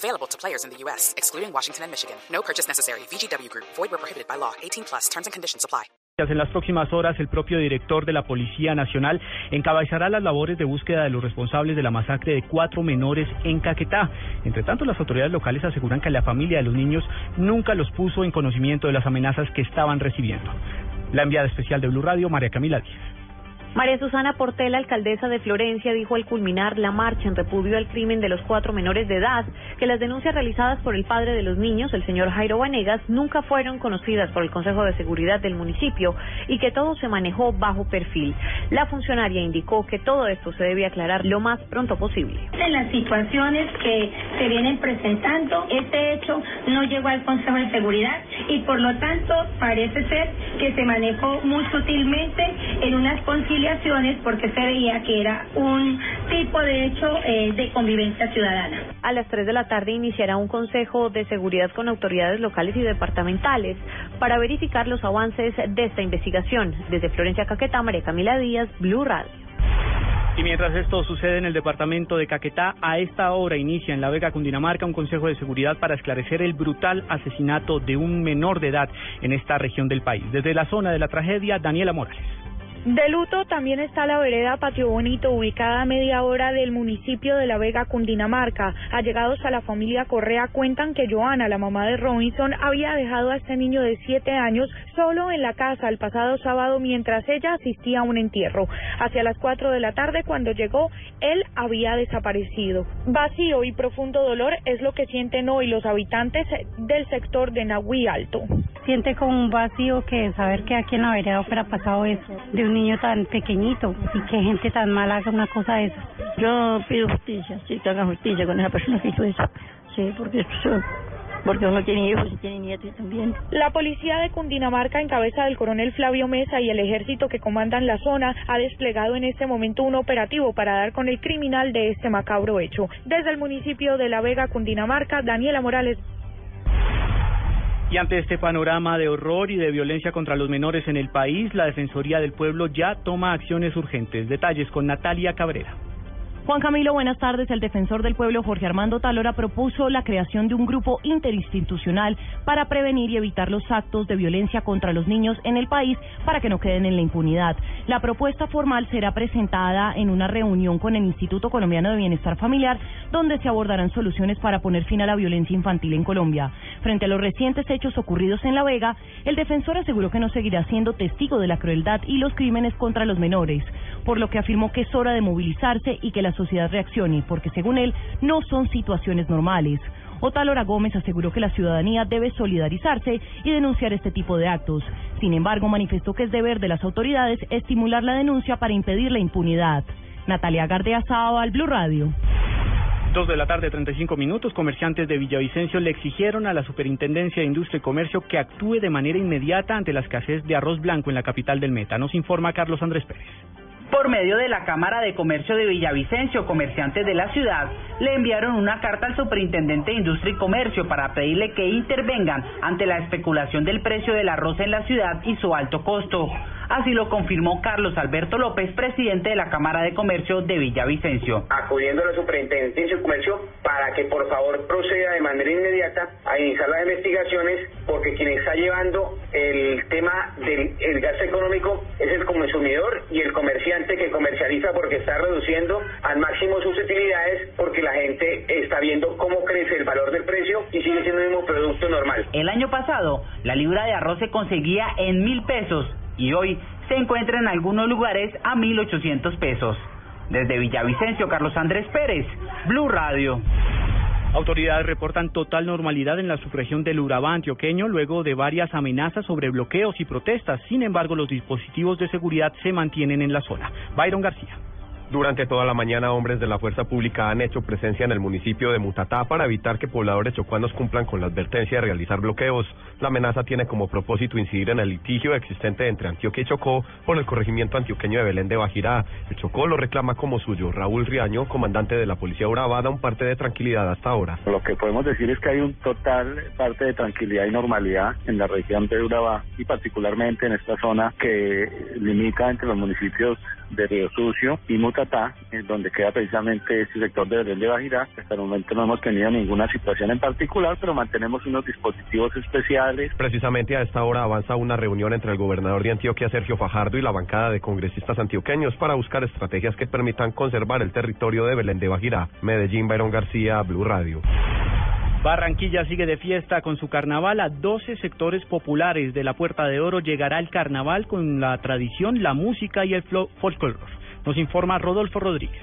Available to players in the U.S., excluding Washington and Michigan. No purchase necessary. VGW Group. Void where prohibited by law. 18 plus. Terms and conditions apply. En las próximas horas, el propio director de la Policía Nacional encabezará las labores de búsqueda de los responsables de la masacre de cuatro menores en Caquetá. Entre tanto, las autoridades locales aseguran que la familia de los niños nunca los puso en conocimiento de las amenazas que estaban recibiendo. La enviada especial de Blue Radio, María Camila Díaz. María Susana Portela, alcaldesa de Florencia, dijo al culminar la marcha en repudio al crimen de los cuatro menores de edad que las denuncias realizadas por el padre de los niños, el señor Jairo Vanegas, nunca fueron conocidas por el Consejo de Seguridad del municipio y que todo se manejó bajo perfil. La funcionaria indicó que todo esto se debe aclarar lo más pronto posible. En las situaciones que se vienen presentando, este hecho no llegó al Consejo de Seguridad y por lo tanto parece ser que se manejó muy sutilmente en unas conciliaciones porque se veía que era un tipo de hecho eh, de convivencia ciudadana. A las 3 de la tarde iniciará un consejo de seguridad con autoridades locales y departamentales para verificar los avances de esta investigación. Desde Florencia Caquetá, María Camila Díaz, Blue Radio. Y mientras esto sucede en el departamento de Caquetá, a esta hora inicia en La Vega, Cundinamarca, un consejo de seguridad para esclarecer el brutal asesinato de un menor de edad en esta región del país. Desde la zona de la tragedia, Daniela Morales. De luto también está la vereda Patio Bonito, ubicada a media hora del municipio de La Vega, Cundinamarca. Allegados a la familia Correa cuentan que Joana, la mamá de Robinson, había dejado a este niño de siete años solo en la casa el pasado sábado mientras ella asistía a un entierro. Hacia las cuatro de la tarde, cuando llegó, él había desaparecido. Vacío y profundo dolor es lo que sienten hoy los habitantes del sector de Nahui Alto. Siente como un vacío que saber que aquí en la vereda hubiera pasado eso un niño tan pequeñito y que gente tan mala haga una cosa de esa. Yo pido justicia, sí, que haga justicia con esa persona que hizo eso. Sí, porque porque uno tiene hijos y tiene nietos también. La policía de Cundinamarca, en cabeza del coronel Flavio Mesa y el ejército que comandan la zona, ha desplegado en este momento un operativo para dar con el criminal de este macabro hecho. Desde el municipio de La Vega, Cundinamarca, Daniela Morales. Y ante este panorama de horror y de violencia contra los menores en el país, la Defensoría del Pueblo ya toma acciones urgentes. Detalles con Natalia Cabrera. Juan Camilo, buenas tardes. El defensor del pueblo Jorge Armando Talora propuso la creación de un grupo interinstitucional para prevenir y evitar los actos de violencia contra los niños en el país para que no queden en la impunidad. La propuesta formal será presentada en una reunión con el Instituto Colombiano de Bienestar Familiar, donde se abordarán soluciones para poner fin a la violencia infantil en Colombia. Frente a los recientes hechos ocurridos en La Vega, el defensor aseguró que no seguirá siendo testigo de la crueldad y los crímenes contra los menores, por lo que afirmó que es hora de movilizarse y que la sociedad reaccione, porque según él no son situaciones normales. Otalora Gómez aseguró que la ciudadanía debe solidarizarse y denunciar este tipo de actos. Sin embargo, manifestó que es deber de las autoridades estimular la denuncia para impedir la impunidad. Natalia Gardea al Blue Radio. Dos de la tarde, 35 minutos, comerciantes de Villavicencio le exigieron a la Superintendencia de Industria y Comercio que actúe de manera inmediata ante la escasez de arroz blanco en la capital del Meta. Nos informa Carlos Andrés Pérez. Por medio de la Cámara de Comercio de Villavicencio, comerciantes de la ciudad le enviaron una carta al superintendente de Industria y Comercio para pedirle que intervengan ante la especulación del precio del arroz en la ciudad y su alto costo. Así lo confirmó Carlos Alberto López, presidente de la Cámara de Comercio de Villavicencio. Acudiendo a la Superintendencia de Comercio para que por favor proceda de manera inmediata a iniciar las investigaciones porque quien está llevando el tema del gasto económico es el consumidor y el comerciante que comercializa porque está reduciendo al máximo sus utilidades porque la gente está viendo cómo crece el valor del precio y sigue siendo el mismo producto normal. El año pasado, la libra de arroz se conseguía en mil pesos y hoy se encuentra en algunos lugares a 1.800 pesos. Desde Villavicencio, Carlos Andrés Pérez, Blue Radio. Autoridades reportan total normalidad en la subregión del Urabá antioqueño luego de varias amenazas sobre bloqueos y protestas. Sin embargo, los dispositivos de seguridad se mantienen en la zona. Byron García. Durante toda la mañana, hombres de la Fuerza Pública han hecho presencia en el municipio de Mutatá para evitar que pobladores chocuanos cumplan con la advertencia de realizar bloqueos. La amenaza tiene como propósito incidir en el litigio existente entre Antioquia y Chocó por el corregimiento antioqueño de Belén de Bajirá. El Chocó lo reclama como suyo. Raúl Riaño, comandante de la Policía Urabá, da un parte de tranquilidad hasta ahora. Lo que podemos decir es que hay un total parte de tranquilidad y normalidad en la región de Urabá y particularmente en esta zona que limita entre los municipios de Río Sucio y Mutatá, en donde queda precisamente este sector de Belén de Bajirá. Hasta el momento no hemos tenido ninguna situación en particular, pero mantenemos unos dispositivos especiales. Precisamente a esta hora avanza una reunión entre el gobernador de Antioquia, Sergio Fajardo, y la bancada de congresistas antioqueños para buscar estrategias que permitan conservar el territorio de Belén de Bajirá. Medellín, Byron García, Blue Radio. Barranquilla sigue de fiesta con su carnaval a 12 sectores populares. De la Puerta de Oro llegará el carnaval con la tradición, la música y el folclore. Nos informa Rodolfo Rodríguez.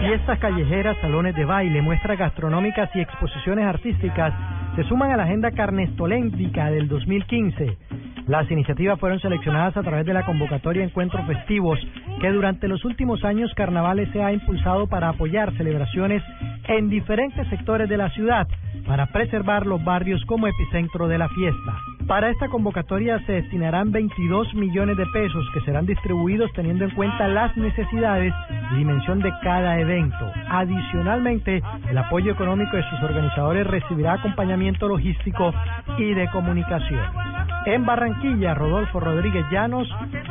Fiestas callejeras, salones de baile, muestras gastronómicas y exposiciones artísticas se suman a la agenda carnestoléntica del 2015. Las iniciativas fueron seleccionadas a través de la convocatoria Encuentros Festivos, que durante los últimos años Carnavales se ha impulsado para apoyar celebraciones en diferentes sectores de la ciudad, para preservar los barrios como epicentro de la fiesta. Para esta convocatoria se destinarán 22 millones de pesos que serán distribuidos teniendo en cuenta las necesidades y dimensión de cada evento. Adicionalmente, el apoyo económico de sus organizadores recibirá acompañamiento logístico y de comunicación. En Barranquilla, Rodolfo Rodríguez Llanos,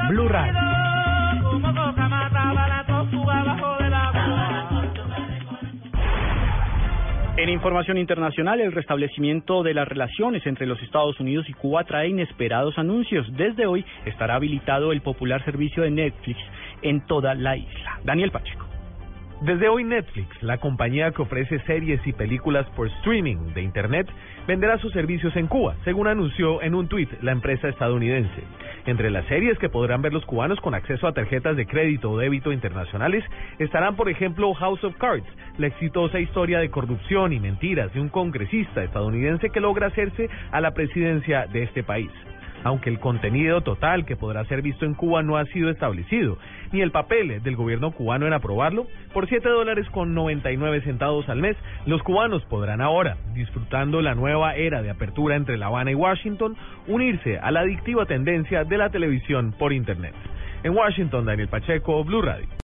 Blue Radio. En información internacional, el restablecimiento de las relaciones entre los Estados Unidos y Cuba trae inesperados anuncios. Desde hoy estará habilitado el popular servicio de Netflix en toda la isla. Daniel Pacheco. Desde hoy Netflix, la compañía que ofrece series y películas por streaming de Internet, venderá sus servicios en Cuba, según anunció en un tuit la empresa estadounidense. Entre las series que podrán ver los cubanos con acceso a tarjetas de crédito o débito internacionales estarán, por ejemplo, House of Cards, la exitosa historia de corrupción y mentiras de un congresista estadounidense que logra hacerse a la presidencia de este país aunque el contenido total que podrá ser visto en Cuba no ha sido establecido, ni el papel del gobierno cubano en aprobarlo, por 7 dólares con 99 centavos al mes, los cubanos podrán ahora, disfrutando la nueva era de apertura entre La Habana y Washington, unirse a la adictiva tendencia de la televisión por Internet. En Washington, Daniel Pacheco, Blue Radio.